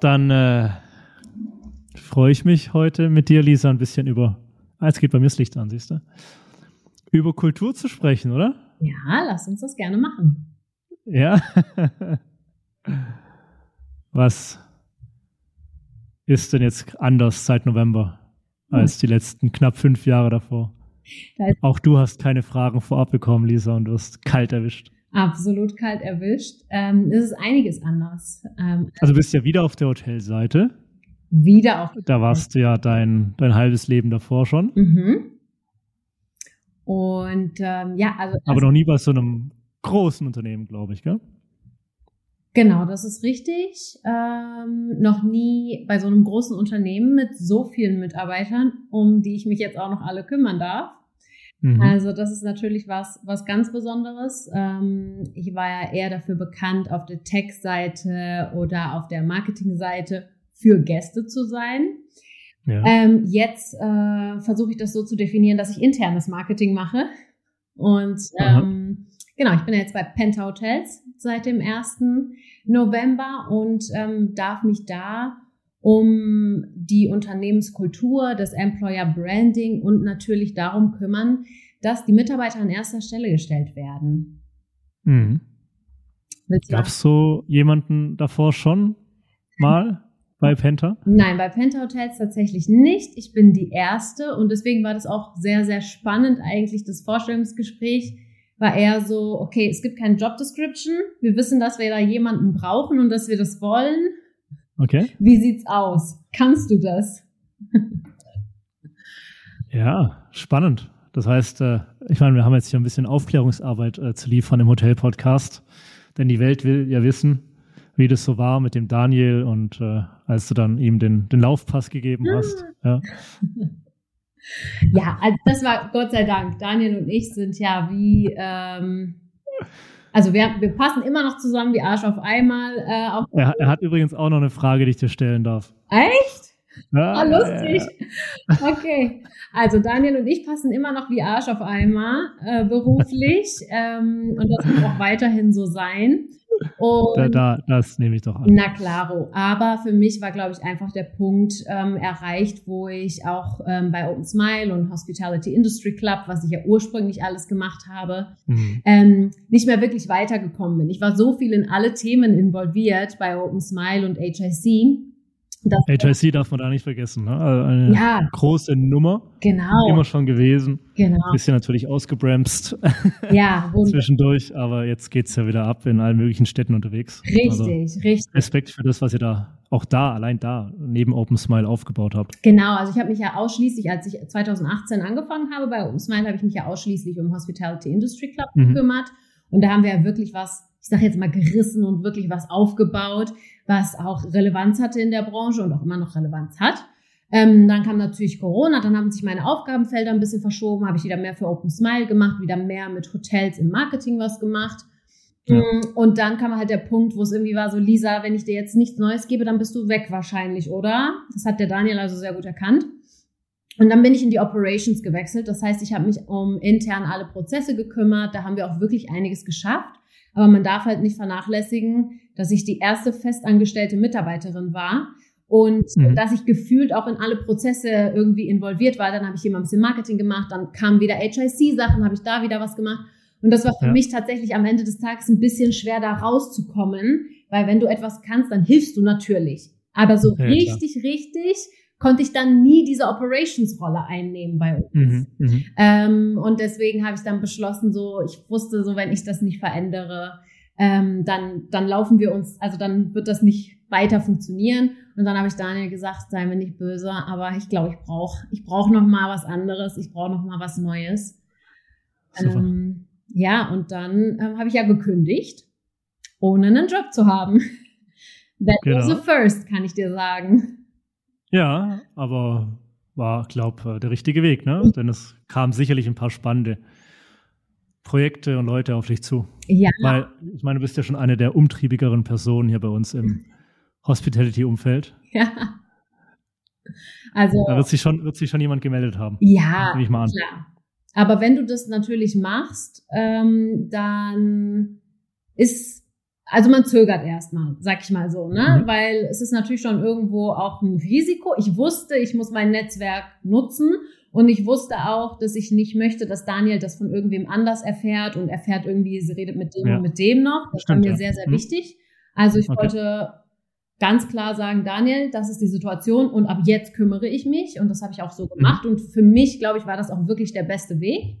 dann äh, freue ich mich heute mit dir, Lisa, ein bisschen über. Ah, jetzt geht bei mir das Licht an, siehst du? Über Kultur zu sprechen, oder? Ja, lass uns das gerne machen. Ja. Was ist denn jetzt anders seit November als die letzten knapp fünf Jahre davor? Auch du hast keine Fragen vorab bekommen, Lisa, und du hast kalt erwischt. Absolut kalt erwischt. Ähm, es ist einiges anders. Ähm, also du bist ja wieder auf der Hotelseite. Wieder auf. Da warst du ja dein, dein halbes Leben davor schon. Mhm. Und ähm, ja, also. Aber also, noch nie bei so einem großen Unternehmen, glaube ich, gell? Genau, das ist richtig. Ähm, noch nie bei so einem großen Unternehmen mit so vielen Mitarbeitern, um die ich mich jetzt auch noch alle kümmern darf. Mhm. Also das ist natürlich was, was ganz Besonderes. Ähm, ich war ja eher dafür bekannt, auf der Tech-Seite oder auf der Marketing-Seite für Gäste zu sein. Ja. Ähm, jetzt äh, versuche ich das so zu definieren, dass ich internes Marketing mache. Und ähm, genau, ich bin jetzt bei Penta Hotels seit dem 1. November und ähm, darf mich da um die Unternehmenskultur, das Employer Branding und natürlich darum kümmern, dass die Mitarbeiter an erster Stelle gestellt werden. Mhm. Gab es so jemanden davor schon mal bei Penta? Nein, bei Penta Hotels tatsächlich nicht. Ich bin die erste und deswegen war das auch sehr, sehr spannend eigentlich. Das Vorstellungsgespräch war eher so, okay, es gibt keine Job Description. Wir wissen, dass wir da jemanden brauchen und dass wir das wollen. Okay. Wie sieht's aus? Kannst du das? ja, spannend. Das heißt, äh, ich meine, wir haben jetzt hier ein bisschen Aufklärungsarbeit äh, zu liefern im Hotel-Podcast, denn die Welt will ja wissen, wie das so war mit dem Daniel und äh, als du dann ihm den, den Laufpass gegeben hast. Ja. ja, also das war Gott sei Dank. Daniel und ich sind ja wie ähm, also wir, wir passen immer noch zusammen wie Arsch auf einmal. Äh, auf er, er, hat übrigens auch noch eine Frage, die ich dir stellen darf. Echt? Ja, ah, lustig. Ja, ja. Okay. Also Daniel und ich passen immer noch wie Arsch auf einmal äh, beruflich ähm, und das wird auch weiterhin so sein. Und, da, da, das nehme ich doch an. Na klaro. Aber für mich war, glaube ich, einfach der Punkt ähm, erreicht, wo ich auch ähm, bei Open Smile und Hospitality Industry Club, was ich ja ursprünglich alles gemacht habe, mhm. ähm, nicht mehr wirklich weitergekommen bin. Ich war so viel in alle Themen involviert bei Open Smile und HIC, das HIC darf man da nicht vergessen, ne? Also eine ja, große Nummer. Genau. Immer schon gewesen. Genau. Bisschen natürlich ausgebremst. Ja, zwischendurch, aber jetzt geht es ja wieder ab in allen möglichen Städten unterwegs. Richtig, also richtig. Respekt für das, was ihr da, auch da, allein da, neben Open Smile aufgebaut habt. Genau, also ich habe mich ja ausschließlich, als ich 2018 angefangen habe bei Open Smile, habe ich mich ja ausschließlich um Hospitality Industry Club mhm. gekümmert. Und da haben wir ja wirklich was, ich sage jetzt mal, gerissen und wirklich was aufgebaut was auch Relevanz hatte in der Branche und auch immer noch Relevanz hat. Ähm, dann kam natürlich Corona, dann haben sich meine Aufgabenfelder ein bisschen verschoben, habe ich wieder mehr für Open Smile gemacht, wieder mehr mit Hotels im Marketing was gemacht. Ja. Mm, und dann kam halt der Punkt, wo es irgendwie war so, Lisa, wenn ich dir jetzt nichts Neues gebe, dann bist du weg wahrscheinlich, oder? Das hat der Daniel also sehr gut erkannt. Und dann bin ich in die Operations gewechselt. Das heißt, ich habe mich um intern alle Prozesse gekümmert. Da haben wir auch wirklich einiges geschafft. Aber man darf halt nicht vernachlässigen, dass ich die erste festangestellte Mitarbeiterin war und mhm. dass ich gefühlt auch in alle Prozesse irgendwie involviert war. Dann habe ich immer ein bisschen Marketing gemacht, dann kamen wieder HIC-Sachen, habe ich da wieder was gemacht. Und das war für ja. mich tatsächlich am Ende des Tages ein bisschen schwer, da rauszukommen, weil wenn du etwas kannst, dann hilfst du natürlich. Aber so ja, richtig, klar. richtig konnte ich dann nie diese Operations-Rolle einnehmen bei uns. Mhm, mhm, ähm, und deswegen habe ich dann beschlossen, so, ich wusste so, wenn ich das nicht verändere, ähm, dann, dann laufen wir uns, also dann wird das nicht weiter funktionieren. Und dann habe ich Daniel gesagt, sei mir nicht böse, aber ich glaube, ich brauche ich brauch noch mal was anderes, ich brauche noch mal was Neues. Ähm, ja, und dann ähm, habe ich ja gekündigt, ohne einen Job zu haben. That genau. was the first, kann ich dir sagen. Ja, aber war, glaube ich, der richtige Weg, ne? Denn es kamen sicherlich ein paar spannende Projekte und Leute auf dich zu. Ja. Weil, ich meine, du bist ja schon eine der umtriebigeren Personen hier bei uns im Hospitality-Umfeld. Ja. Also. Da wird sich schon, wird sich schon jemand gemeldet haben. Ja. Nehme ich mal an. Klar. Aber wenn du das natürlich machst, ähm, dann ist also man zögert erstmal, sag ich mal so, ne? Mhm. Weil es ist natürlich schon irgendwo auch ein Risiko. Ich wusste, ich muss mein Netzwerk nutzen und ich wusste auch, dass ich nicht möchte, dass Daniel das von irgendwem anders erfährt und erfährt irgendwie, sie redet mit dem ja. und mit dem noch. Das Stimmt, war mir ja. sehr, sehr mhm. wichtig. Also ich okay. wollte ganz klar sagen, Daniel, das ist die Situation und ab jetzt kümmere ich mich. Und das habe ich auch so mhm. gemacht. Mhm. Und für mich, glaube ich, war das auch wirklich der beste Weg.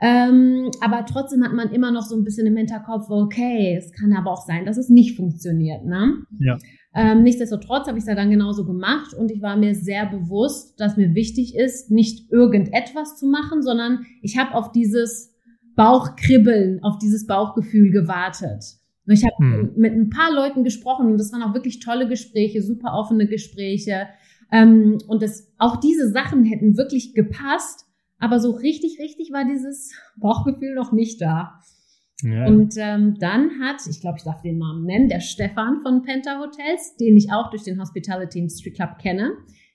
Ähm, aber trotzdem hat man immer noch so ein bisschen im Hinterkopf, okay, es kann aber auch sein, dass es nicht funktioniert. Ne? Ja. Ähm, nichtsdestotrotz habe ich es ja dann genauso gemacht und ich war mir sehr bewusst, dass mir wichtig ist, nicht irgendetwas zu machen, sondern ich habe auf dieses Bauchkribbeln, auf dieses Bauchgefühl gewartet. Und ich habe hm. mit ein paar Leuten gesprochen und das waren auch wirklich tolle Gespräche, super offene Gespräche. Ähm, und das, auch diese Sachen hätten wirklich gepasst, aber so richtig, richtig war dieses Bauchgefühl noch nicht da. Ja. Und ähm, dann hat, ich glaube, ich darf den Namen nennen, der Stefan von Penta Hotels, den ich auch durch den Hospitality Industry Club kenne.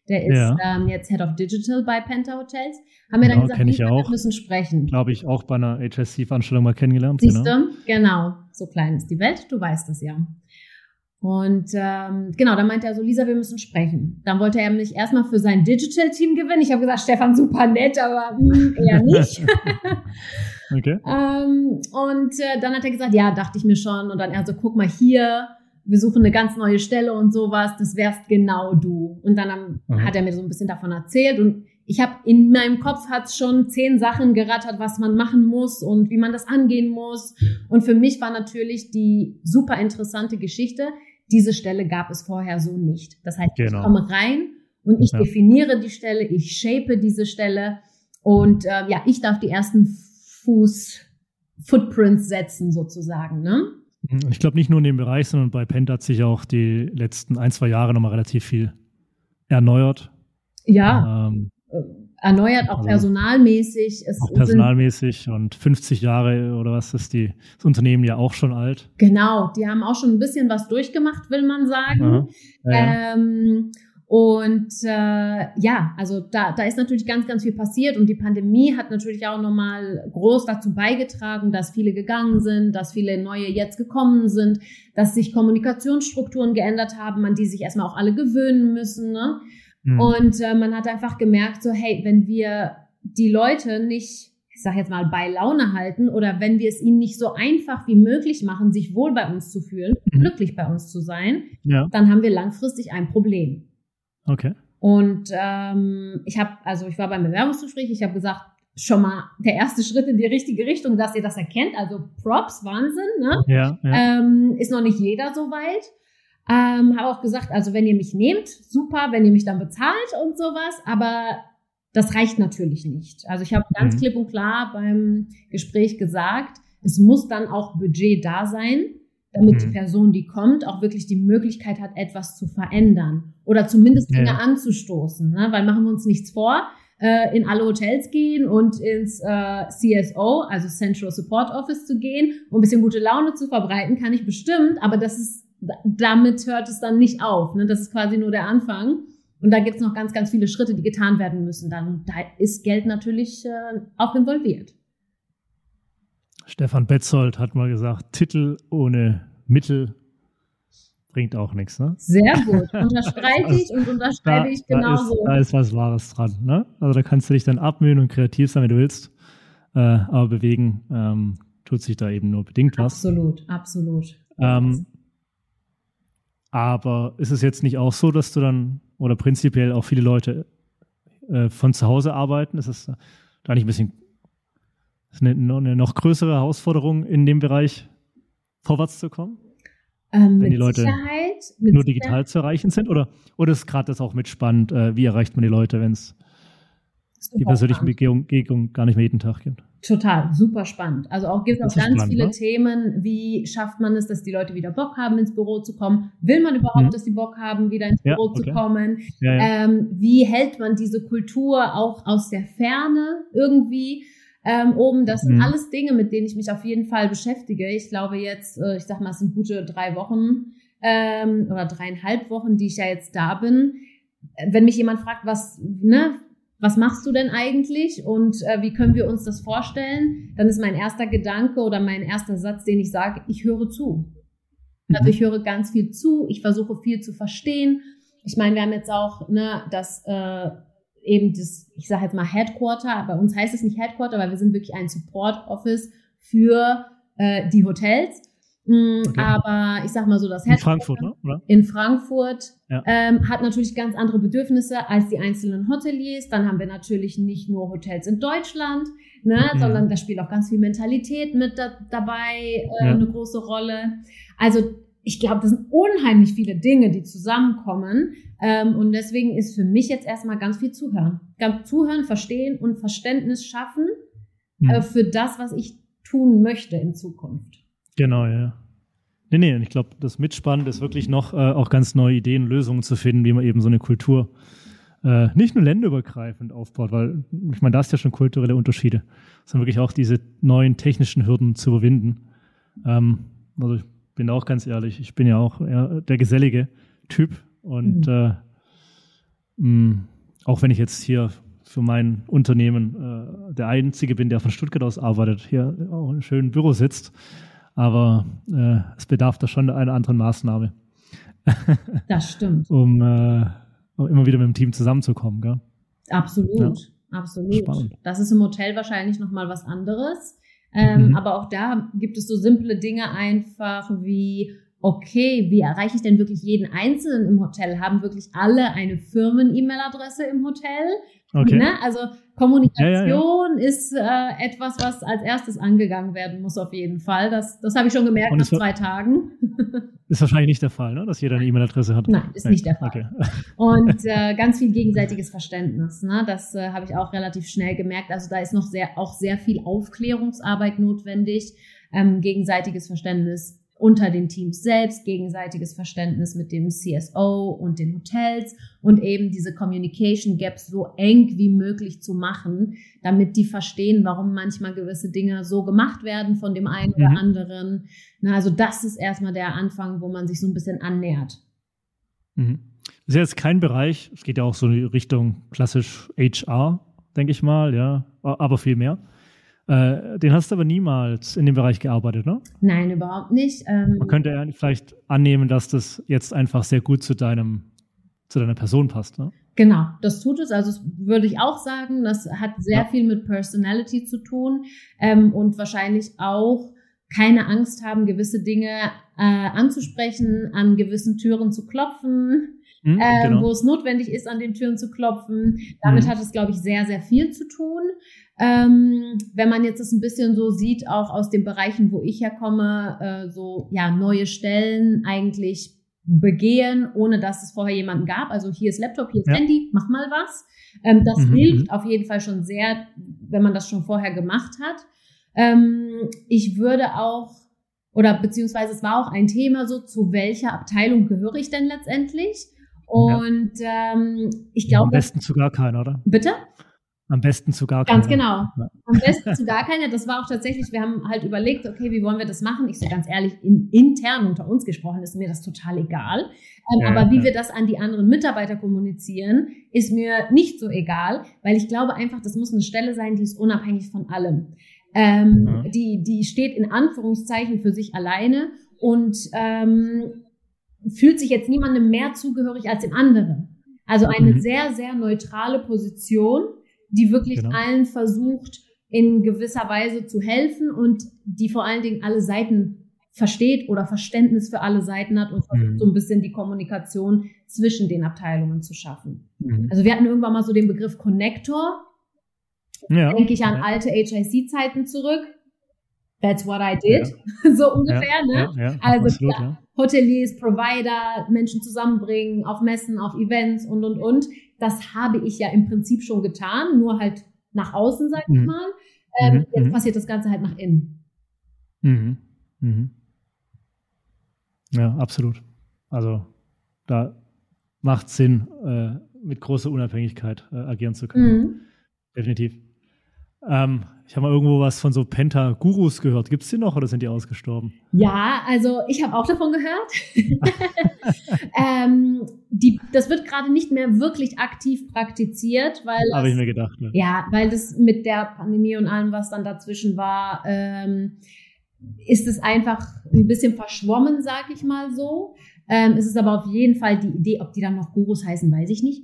Der ist ja. ähm, jetzt Head of Digital bei Penta Hotels. Haben wir genau, dann gesagt, wir müssen sprechen. Glaube ich auch bei einer HSC-Veranstaltung mal kennengelernt. Siehst genau. du? Genau. So klein ist die Welt, du weißt es ja. Und ähm, genau, dann meinte er so, Lisa, wir müssen sprechen. Dann wollte er mich erstmal für sein Digital-Team gewinnen. Ich habe gesagt, Stefan, super nett, aber mh, hm, eher nicht. okay. ähm, und äh, dann hat er gesagt, ja, dachte ich mir schon. Und dann er so, guck mal hier, wir suchen eine ganz neue Stelle und sowas, das wärst genau du. Und dann mhm. hat er mir so ein bisschen davon erzählt und ich habe in meinem Kopf hat's schon zehn Sachen gerattert, was man machen muss und wie man das angehen muss. Und für mich war natürlich die super interessante Geschichte, diese Stelle gab es vorher so nicht. Das heißt, genau. ich komme rein und ich ja. definiere die Stelle, ich shape diese Stelle und äh, ja, ich darf die ersten Fuß Footprints setzen sozusagen. Ne? Ich glaube nicht nur in dem Bereich, sondern bei Pent hat sich auch die letzten ein, zwei Jahre nochmal relativ viel erneuert. Ja. Ähm, äh, erneuert, auch also personalmäßig. Es auch personalmäßig und 50 Jahre oder was ist die, das Unternehmen ja auch schon alt. Genau, die haben auch schon ein bisschen was durchgemacht, will man sagen. Ja, ja. Ähm, und äh, ja, also da, da ist natürlich ganz, ganz viel passiert und die Pandemie hat natürlich auch nochmal groß dazu beigetragen, dass viele gegangen sind, dass viele neue jetzt gekommen sind, dass sich Kommunikationsstrukturen geändert haben, an die sich erstmal auch alle gewöhnen müssen. Ne? Mhm. Und äh, man hat einfach gemerkt, so hey, wenn wir die Leute nicht, ich sag jetzt mal, bei Laune halten oder wenn wir es ihnen nicht so einfach wie möglich machen, sich wohl bei uns zu fühlen, mhm. glücklich bei uns zu sein, ja. dann haben wir langfristig ein Problem. Okay. Und ähm, ich habe, also ich war beim Bewerbungsgespräch, ich habe gesagt, schon mal der erste Schritt in die richtige Richtung, dass ihr das erkennt. Also Props, Wahnsinn, ne? Ja, ja. Ähm, ist noch nicht jeder so weit. Ähm, habe auch gesagt, also wenn ihr mich nehmt, super, wenn ihr mich dann bezahlt und sowas, aber das reicht natürlich nicht. Also ich habe ganz mhm. klipp und klar beim Gespräch gesagt, es muss dann auch Budget da sein, damit mhm. die Person, die kommt, auch wirklich die Möglichkeit hat, etwas zu verändern oder zumindest Dinge ja. anzustoßen. Ne? Weil machen wir uns nichts vor, äh, in alle Hotels gehen und ins äh, CSO, also Central Support Office zu gehen, um ein bisschen gute Laune zu verbreiten, kann ich bestimmt, aber das ist damit hört es dann nicht auf. Ne? Das ist quasi nur der Anfang. Und da gibt es noch ganz, ganz viele Schritte, die getan werden müssen. Dann da ist Geld natürlich äh, auch involviert. Stefan Betzold hat mal gesagt, Titel ohne Mittel bringt auch nichts. Ne? Sehr gut. Unterstreiche ich und unterschreibe da, ich genauso. Da ist, da ist was Wahres dran. Ne? Also da kannst du dich dann abmühen und kreativ sein, wenn du willst. Äh, aber bewegen ähm, tut sich da eben nur bedingt was. Absolut, absolut. Ähm, aber ist es jetzt nicht auch so, dass du dann oder prinzipiell auch viele Leute äh, von zu Hause arbeiten? Ist es da nicht ein bisschen eine, eine, noch größere Herausforderung in dem Bereich vorwärts zu kommen? Ähm, wenn die Leute nur digital zu erreichen sind? Oder, oder ist gerade das auch mit spannend? Äh, wie erreicht man die Leute, wenn es die persönlichen Begegnungen gar nicht mehr jeden Tag gibt? Total, super spannend. Also auch gibt es auch ganz spannend, viele ne? Themen, wie schafft man es, dass die Leute wieder Bock haben, ins Büro zu kommen? Will man überhaupt, mhm. dass die Bock haben, wieder ins Büro ja, okay. zu kommen? Ja, ja. Ähm, wie hält man diese Kultur auch aus der Ferne irgendwie ähm, oben? Das sind mhm. alles Dinge, mit denen ich mich auf jeden Fall beschäftige. Ich glaube jetzt, äh, ich sag mal, es sind gute drei Wochen ähm, oder dreieinhalb Wochen, die ich ja jetzt da bin. Wenn mich jemand fragt, was, ne, was machst du denn eigentlich und äh, wie können wir uns das vorstellen? Dann ist mein erster Gedanke oder mein erster Satz, den ich sage, ich höre zu. Also mhm. ich höre ganz viel zu, ich versuche viel zu verstehen. Ich meine, wir haben jetzt auch ne, das äh, eben das, ich sage jetzt mal Headquarter, bei uns heißt es nicht Headquarter, weil wir sind wirklich ein Support Office für äh, die Hotels. Mm, okay. Aber ich sag mal so, das In Frankfurt, ne? Oder? In Frankfurt ja. ähm, hat natürlich ganz andere Bedürfnisse als die einzelnen Hoteliers. Dann haben wir natürlich nicht nur Hotels in Deutschland, ne, mhm. sondern da spielt auch ganz viel Mentalität mit da, dabei äh, ja. eine große Rolle. Also ich glaube, das sind unheimlich viele Dinge, die zusammenkommen. Ähm, und deswegen ist für mich jetzt erstmal ganz viel Zuhören. Ganz zuhören, verstehen und Verständnis schaffen mhm. äh, für das, was ich tun möchte in Zukunft. Genau, ja. Nee, nee, ich glaube, das Mitspannend ist wirklich noch äh, auch ganz neue Ideen, Lösungen zu finden, wie man eben so eine Kultur äh, nicht nur länderübergreifend aufbaut, weil ich meine, da ist ja schon kulturelle Unterschiede, sondern wirklich auch diese neuen technischen Hürden zu überwinden. Ähm, also ich bin auch ganz ehrlich, ich bin ja auch der gesellige Typ und mhm. äh, mh, auch wenn ich jetzt hier für mein Unternehmen äh, der Einzige bin, der von Stuttgart aus arbeitet, hier auch in schönen Büro sitzt, aber äh, es bedarf da schon einer anderen Maßnahme. Das stimmt. um, äh, um immer wieder mit dem Team zusammenzukommen, gell? Absolut, ja. absolut. Spannend. Das ist im Hotel wahrscheinlich nochmal was anderes. Ähm, mhm. Aber auch da gibt es so simple Dinge einfach wie, okay, wie erreiche ich denn wirklich jeden Einzelnen im Hotel? Haben wirklich alle eine Firmen-E-Mail-Adresse im Hotel? Okay. Ne? Also Kommunikation ja, ja, ja. ist äh, etwas, was als erstes angegangen werden muss, auf jeden Fall. Das, das habe ich schon gemerkt nach zwei Tagen. Ist wahrscheinlich nicht der Fall, ne? dass jeder eine E-Mail-Adresse hat. Nein, ist nicht der Fall. Okay. Und äh, ganz viel gegenseitiges Verständnis. Ne? Das äh, habe ich auch relativ schnell gemerkt. Also da ist noch sehr, auch sehr viel Aufklärungsarbeit notwendig. Ähm, gegenseitiges Verständnis unter den Teams selbst, gegenseitiges Verständnis mit dem CSO und den Hotels und eben diese Communication Gaps so eng wie möglich zu machen, damit die verstehen, warum manchmal gewisse Dinge so gemacht werden von dem einen mhm. oder anderen. Na, also das ist erstmal der Anfang, wo man sich so ein bisschen annähert. Mhm. Das ist jetzt kein Bereich, es geht ja auch so in Richtung klassisch HR, denke ich mal, ja, aber viel mehr. Äh, den hast du aber niemals in dem Bereich gearbeitet, ne? Nein, überhaupt nicht. Ähm, Man könnte ja vielleicht annehmen, dass das jetzt einfach sehr gut zu deinem, zu deiner Person passt, ne? Genau, das tut es. Also das würde ich auch sagen, das hat sehr ja. viel mit Personality zu tun ähm, und wahrscheinlich auch keine Angst haben, gewisse Dinge äh, anzusprechen, an gewissen Türen zu klopfen, mhm, äh, genau. wo es notwendig ist, an den Türen zu klopfen. Damit mhm. hat es, glaube ich, sehr, sehr viel zu tun. Ähm, wenn man jetzt das ein bisschen so sieht, auch aus den Bereichen, wo ich herkomme, äh, so ja neue Stellen eigentlich begehen, ohne dass es vorher jemanden gab. Also hier ist Laptop, hier ist ja. Handy, mach mal was. Ähm, das mhm. hilft mhm. auf jeden Fall schon sehr, wenn man das schon vorher gemacht hat. Ähm, ich würde auch, oder beziehungsweise es war auch ein Thema so, zu welcher Abteilung gehöre ich denn letztendlich? Und ja. ähm, ich glaube. Am besten zu gar keiner, oder? Bitte? Am besten zu gar keiner. Ganz genau. Am besten zu gar keiner. Das war auch tatsächlich, wir haben halt überlegt, okay, wie wollen wir das machen? Ich so ganz ehrlich, in, intern unter uns gesprochen ist mir das total egal. Ähm, ja, aber wie wir das an die anderen Mitarbeiter kommunizieren, ist mir nicht so egal, weil ich glaube einfach, das muss eine Stelle sein, die ist unabhängig von allem. Ähm, mhm. die, die steht in Anführungszeichen für sich alleine und ähm, fühlt sich jetzt niemandem mehr zugehörig als dem anderen. Also eine mhm. sehr, sehr neutrale Position die wirklich genau. allen versucht, in gewisser Weise zu helfen und die vor allen Dingen alle Seiten versteht oder Verständnis für alle Seiten hat und versucht mhm. so ein bisschen die Kommunikation zwischen den Abteilungen zu schaffen. Mhm. Also wir hatten irgendwann mal so den Begriff Connector. Ja. Denke ich an ja. alte HIC-Zeiten zurück. That's what I did. Ja. so ungefähr, ne? also absolut, Hoteliers, Provider, Menschen zusammenbringen, auf Messen, auf Events und, und, und. Das habe ich ja im Prinzip schon getan, nur halt nach außen, sag ich mhm. mal. Ähm, mhm. Jetzt mhm. passiert das Ganze halt nach innen. Mhm. Mhm. Ja, absolut. Also da macht Sinn, äh, mit großer Unabhängigkeit äh, agieren zu können. Mhm. Definitiv. Ähm, ich habe mal irgendwo was von so Penta-Gurus gehört. Gibt es die noch oder sind die ausgestorben? Ja, also ich habe auch davon gehört. ähm, die, das wird gerade nicht mehr wirklich aktiv praktiziert, weil. Habe ich mir gedacht. Ne? Ja, weil das mit der Pandemie und allem, was dann dazwischen war, ähm, ist es einfach ein bisschen verschwommen, sag ich mal so. Ähm, es ist aber auf jeden Fall die Idee, ob die dann noch Gurus heißen, weiß ich nicht.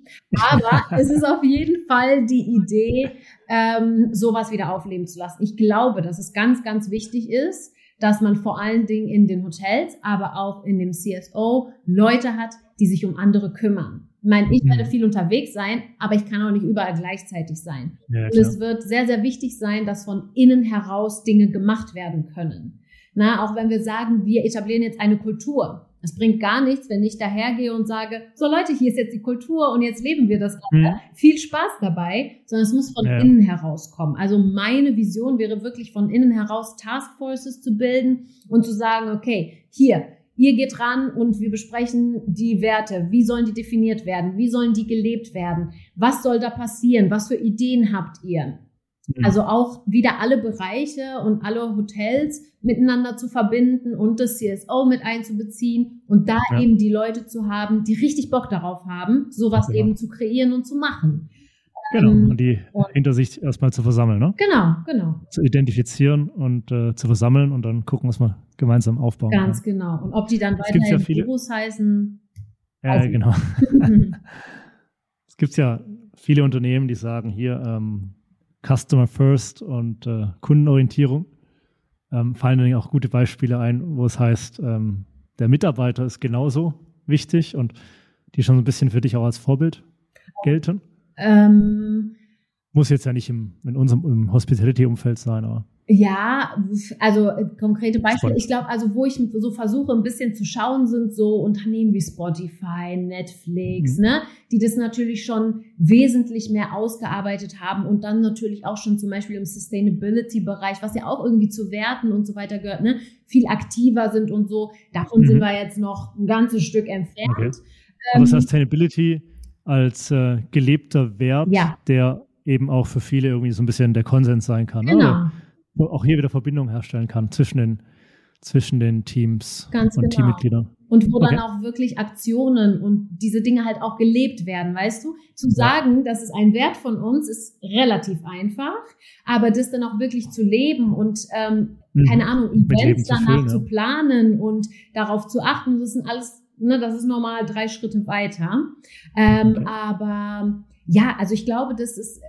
Aber es ist auf jeden Fall die Idee, ähm, sowas wieder aufleben zu lassen. Ich glaube, dass es ganz, ganz wichtig ist, dass man vor allen Dingen in den Hotels, aber auch in dem CSO Leute hat, die sich um andere kümmern. Ich meine, ich werde mhm. viel unterwegs sein, aber ich kann auch nicht überall gleichzeitig sein. Ja, und es wird sehr, sehr wichtig sein, dass von innen heraus Dinge gemacht werden können. Na, auch wenn wir sagen, wir etablieren jetzt eine Kultur. Es bringt gar nichts, wenn ich dahergehe und sage, so Leute, hier ist jetzt die Kultur und jetzt leben wir das. Mhm. Viel Spaß dabei, sondern es muss von ja. innen herauskommen. Also meine Vision wäre wirklich von innen heraus Taskforces zu bilden und zu sagen, okay, hier, ihr geht ran und wir besprechen die Werte. Wie sollen die definiert werden? Wie sollen die gelebt werden? Was soll da passieren? Was für Ideen habt ihr? Mhm. Also auch wieder alle Bereiche und alle Hotels miteinander zu verbinden und das CSO mit einzubeziehen und da ja. eben die Leute zu haben, die richtig Bock darauf haben, sowas genau. eben zu kreieren und zu machen. Genau, ähm, und die und Hintersicht erstmal zu versammeln, ne? Genau, genau. Zu identifizieren und äh, zu versammeln und dann gucken, was wir gemeinsam aufbauen Ganz kann. genau. Und ob die dann weiterhin ja viele, heißen. Ja, also. genau. es gibt ja viele Unternehmen, die sagen, hier, ähm, Customer First und äh, Kundenorientierung. Ähm, fallen dann auch gute Beispiele ein, wo es heißt, ähm, der Mitarbeiter ist genauso wichtig und die schon so ein bisschen für dich auch als Vorbild gelten. Ähm, Muss jetzt ja nicht im, in unserem Hospitality-Umfeld sein, aber. Ja, also äh, konkrete Beispiele. Ich glaube, also wo ich so versuche, ein bisschen zu schauen, sind so Unternehmen wie Spotify, Netflix, mhm. ne, die das natürlich schon wesentlich mehr ausgearbeitet haben und dann natürlich auch schon zum Beispiel im Sustainability-Bereich, was ja auch irgendwie zu Werten und so weiter gehört, ne, viel aktiver sind und so. Davon mhm. sind wir jetzt noch ein ganzes Stück entfernt. Okay. Aber ähm, Sustainability als äh, gelebter Wert, ja. der eben auch für viele irgendwie so ein bisschen der Konsens sein kann. Ne? Genau. Oder? Auch hier wieder Verbindung herstellen kann zwischen den, zwischen den Teams Ganz und genau. Teammitgliedern. Und wo okay. dann auch wirklich Aktionen und diese Dinge halt auch gelebt werden, weißt du? Zu sagen, das ist ein Wert von uns, ist relativ einfach, aber das dann auch wirklich zu leben und ähm, mhm. keine Ahnung, Events danach zu, füllen, zu planen und darauf zu achten, das sind alles, ne, das ist normal drei Schritte weiter. Ähm, okay. Aber ja, also ich glaube, das ist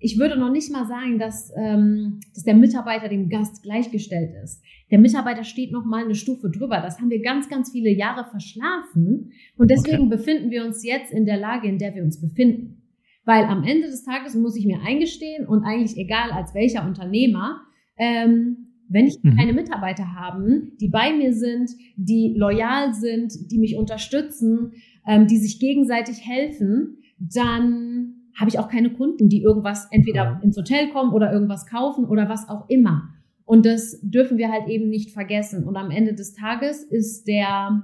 ich würde noch nicht mal sagen, dass, ähm, dass der Mitarbeiter dem Gast gleichgestellt ist. Der Mitarbeiter steht noch mal eine Stufe drüber. Das haben wir ganz, ganz viele Jahre verschlafen. Und deswegen okay. befinden wir uns jetzt in der Lage, in der wir uns befinden. Weil am Ende des Tages muss ich mir eingestehen und eigentlich egal als welcher Unternehmer, ähm, wenn ich mhm. keine Mitarbeiter haben, die bei mir sind, die loyal sind, die mich unterstützen, ähm, die sich gegenseitig helfen, dann habe ich auch keine Kunden, die irgendwas entweder ins Hotel kommen oder irgendwas kaufen oder was auch immer. Und das dürfen wir halt eben nicht vergessen. Und am Ende des Tages ist der,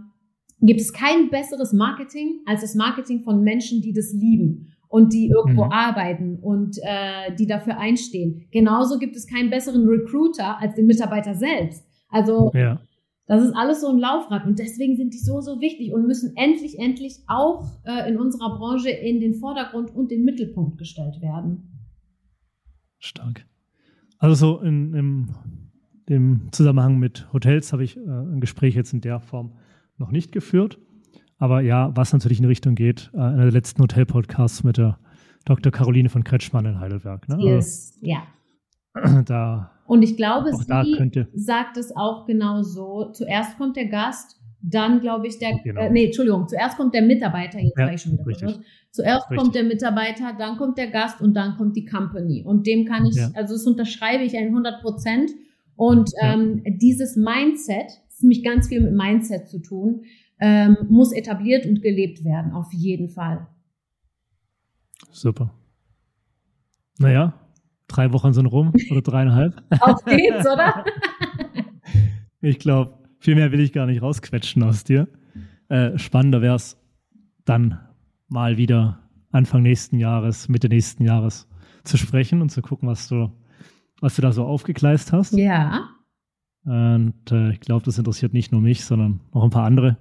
gibt es kein besseres Marketing als das Marketing von Menschen, die das lieben und die irgendwo mhm. arbeiten und äh, die dafür einstehen. Genauso gibt es keinen besseren Recruiter als den Mitarbeiter selbst. Also ja. Das ist alles so ein Laufrad und deswegen sind die so, so wichtig und müssen endlich, endlich auch äh, in unserer Branche in den Vordergrund und den Mittelpunkt gestellt werden. Stark. Also so in, im, im Zusammenhang mit Hotels habe ich äh, ein Gespräch jetzt in der Form noch nicht geführt. Aber ja, was natürlich in Richtung geht, äh, einer der letzten Hotel-Podcasts mit der Dr. Caroline von Kretschmann in Heidelberg. Ne? Yes, also, ja. Da und ich glaube, sie sagt es auch genau so. Zuerst kommt der Gast, dann glaube ich der, genau. äh, nee, Entschuldigung, zuerst kommt der Mitarbeiter, jetzt ja, war ich schon wieder richtig. Zuerst richtig. kommt der Mitarbeiter, dann kommt der Gast und dann kommt die Company. Und dem kann ich, ja. also das unterschreibe ich ein 100 Prozent. Und ja. ähm, dieses Mindset, das ist nämlich ganz viel mit Mindset zu tun, ähm, muss etabliert und gelebt werden, auf jeden Fall. Super. Naja, drei Wochen sind rum oder dreieinhalb. Auf geht's, oder? ich glaube, viel mehr will ich gar nicht rausquetschen aus dir. Äh, spannender wäre es dann mal wieder Anfang nächsten Jahres, Mitte nächsten Jahres zu sprechen und zu gucken, was du, was du da so aufgegleist hast. Ja. Und äh, ich glaube, das interessiert nicht nur mich, sondern auch ein paar andere.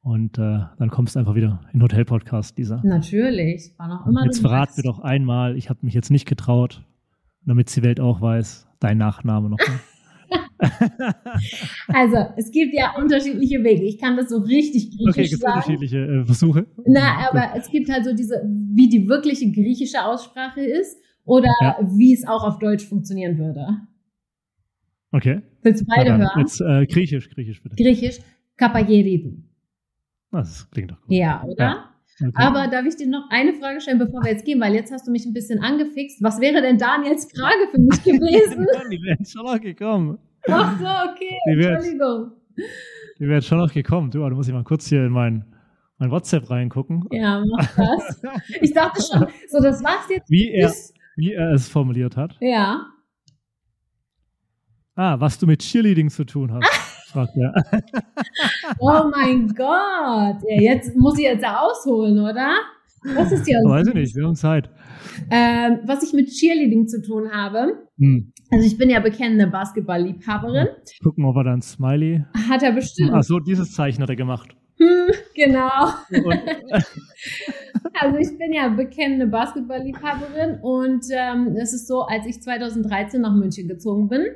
Und äh, dann kommst du einfach wieder in den Hotel-Podcast, Lisa. Natürlich, war noch immer. Jetzt verrat mir doch einmal, ich habe mich jetzt nicht getraut, damit die Welt auch weiß, dein Nachname noch. also, es gibt ja unterschiedliche Wege. Ich kann das so richtig griechisch okay, gibt sagen. unterschiedliche äh, Versuche. Na, aber Gut. es gibt halt so diese, wie die wirkliche griechische Aussprache ist oder ja. wie es auch auf Deutsch funktionieren würde. Okay. Willst du beide hören? Jetzt äh, griechisch, griechisch bitte. Griechisch, Kapayeridou. Das klingt doch gut. Ja, oder? Ja. Okay. Aber darf ich dir noch eine Frage stellen, bevor wir jetzt gehen, weil jetzt hast du mich ein bisschen angefixt. Was wäre denn Daniels Frage für mich gewesen? die wäre schon noch gekommen. Ach so, okay, die wär, Entschuldigung. Die wäre schon noch gekommen. Du, da muss ich mal kurz hier in mein, mein WhatsApp reingucken. Ja, mach das. Ich dachte schon, so, das war's jetzt. Wie er, wie er es formuliert hat. Ja. Ah, was du mit Cheerleading zu tun hast. fragt er. oh mein Gott. Ja, jetzt muss ich jetzt ausholen, oder? Was ist hier? Weiß ich nicht, wir haben Zeit. Ähm, was ich mit Cheerleading zu tun habe. Hm. Also ich bin ja bekennende Basketball-Liebhaberin. Gucken, ob er dann Smiley. Hat er bestimmt. Ach so, dieses Zeichen hat er gemacht. Hm, genau. also ich bin ja bekennende Basketball-Liebhaberin und ähm, es ist so, als ich 2013 nach München gezogen bin,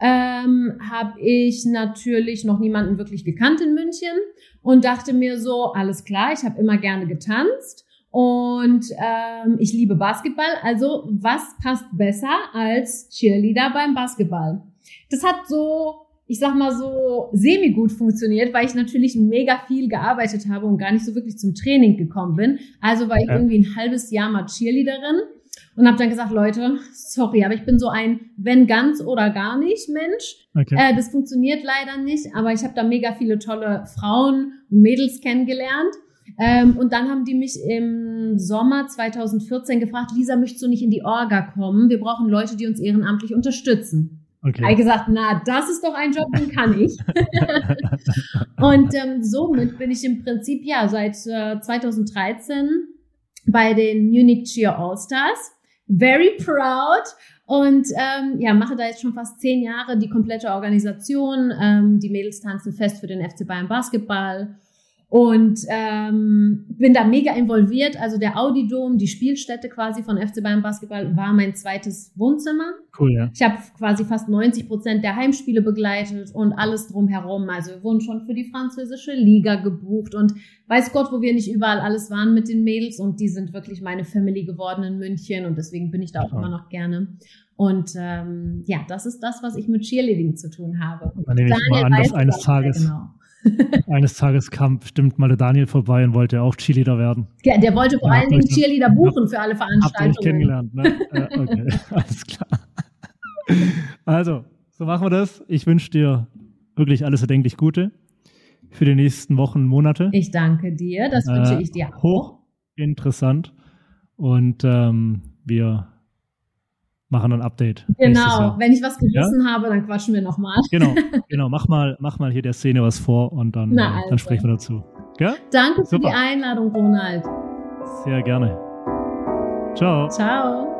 ähm, habe ich natürlich noch niemanden wirklich gekannt in München und dachte mir so, alles klar, ich habe immer gerne getanzt und ähm, ich liebe Basketball, also was passt besser als Cheerleader beim Basketball? Das hat so ich sag mal so semi gut funktioniert, weil ich natürlich mega viel gearbeitet habe und gar nicht so wirklich zum Training gekommen bin. Also war ich ja. irgendwie ein halbes Jahr mal Cheerleaderin und habe dann gesagt, Leute, sorry, aber ich bin so ein wenn ganz oder gar nicht Mensch. Okay. Äh, das funktioniert leider nicht, aber ich habe da mega viele tolle Frauen und Mädels kennengelernt. Ähm, und dann haben die mich im Sommer 2014 gefragt, Lisa, möchtest du nicht in die Orga kommen? Wir brauchen Leute, die uns ehrenamtlich unterstützen. Okay. Ich gesagt, na, das ist doch ein Job, den kann ich. und ähm, somit bin ich im Prinzip ja seit äh, 2013 bei den Munich Cheer All Stars very proud und ähm, ja, mache da jetzt schon fast zehn Jahre die komplette Organisation. Ähm, die Mädels tanzen fest für den FC Bayern Basketball und ähm, bin da mega involviert. Also der Audi Dom, die Spielstätte quasi von FC Bayern Basketball, war mein zweites Wohnzimmer. Cool, ja. Ich habe quasi fast 90 Prozent der Heimspiele begleitet und alles drumherum. Also wir wurden schon für die französische Liga gebucht und weiß Gott, wo wir nicht überall alles waren mit den Mädels und die sind wirklich meine Family geworden in München und deswegen bin ich da auch ja. immer noch gerne. Und ähm, ja, das ist das, was ich mit Cheerleading zu tun habe. Und dann nehme ich mal an, dass eines Tages genau. Eines Tages kam bestimmt mal der Daniel vorbei und wollte auch Cheerleader werden. Ja, der wollte vor allen Dingen Cheerleader buchen für alle Veranstaltungen. Habt ihr kennengelernt, ne? äh, okay, alles klar. Also, so machen wir das. Ich wünsche dir wirklich alles erdenklich Gute für die nächsten Wochen, Monate. Ich danke dir, das wünsche äh, ich dir auch. Hoch interessant. Und ähm, wir machen ein Update. Genau, wenn ich was gerissen ja? habe, dann quatschen wir nochmal. Genau, genau. Mach mal, mach mal hier der Szene was vor und dann, Na, also. dann sprechen wir dazu. Ja? Danke Super. für die Einladung, Ronald. Sehr gerne. Ciao. Ciao.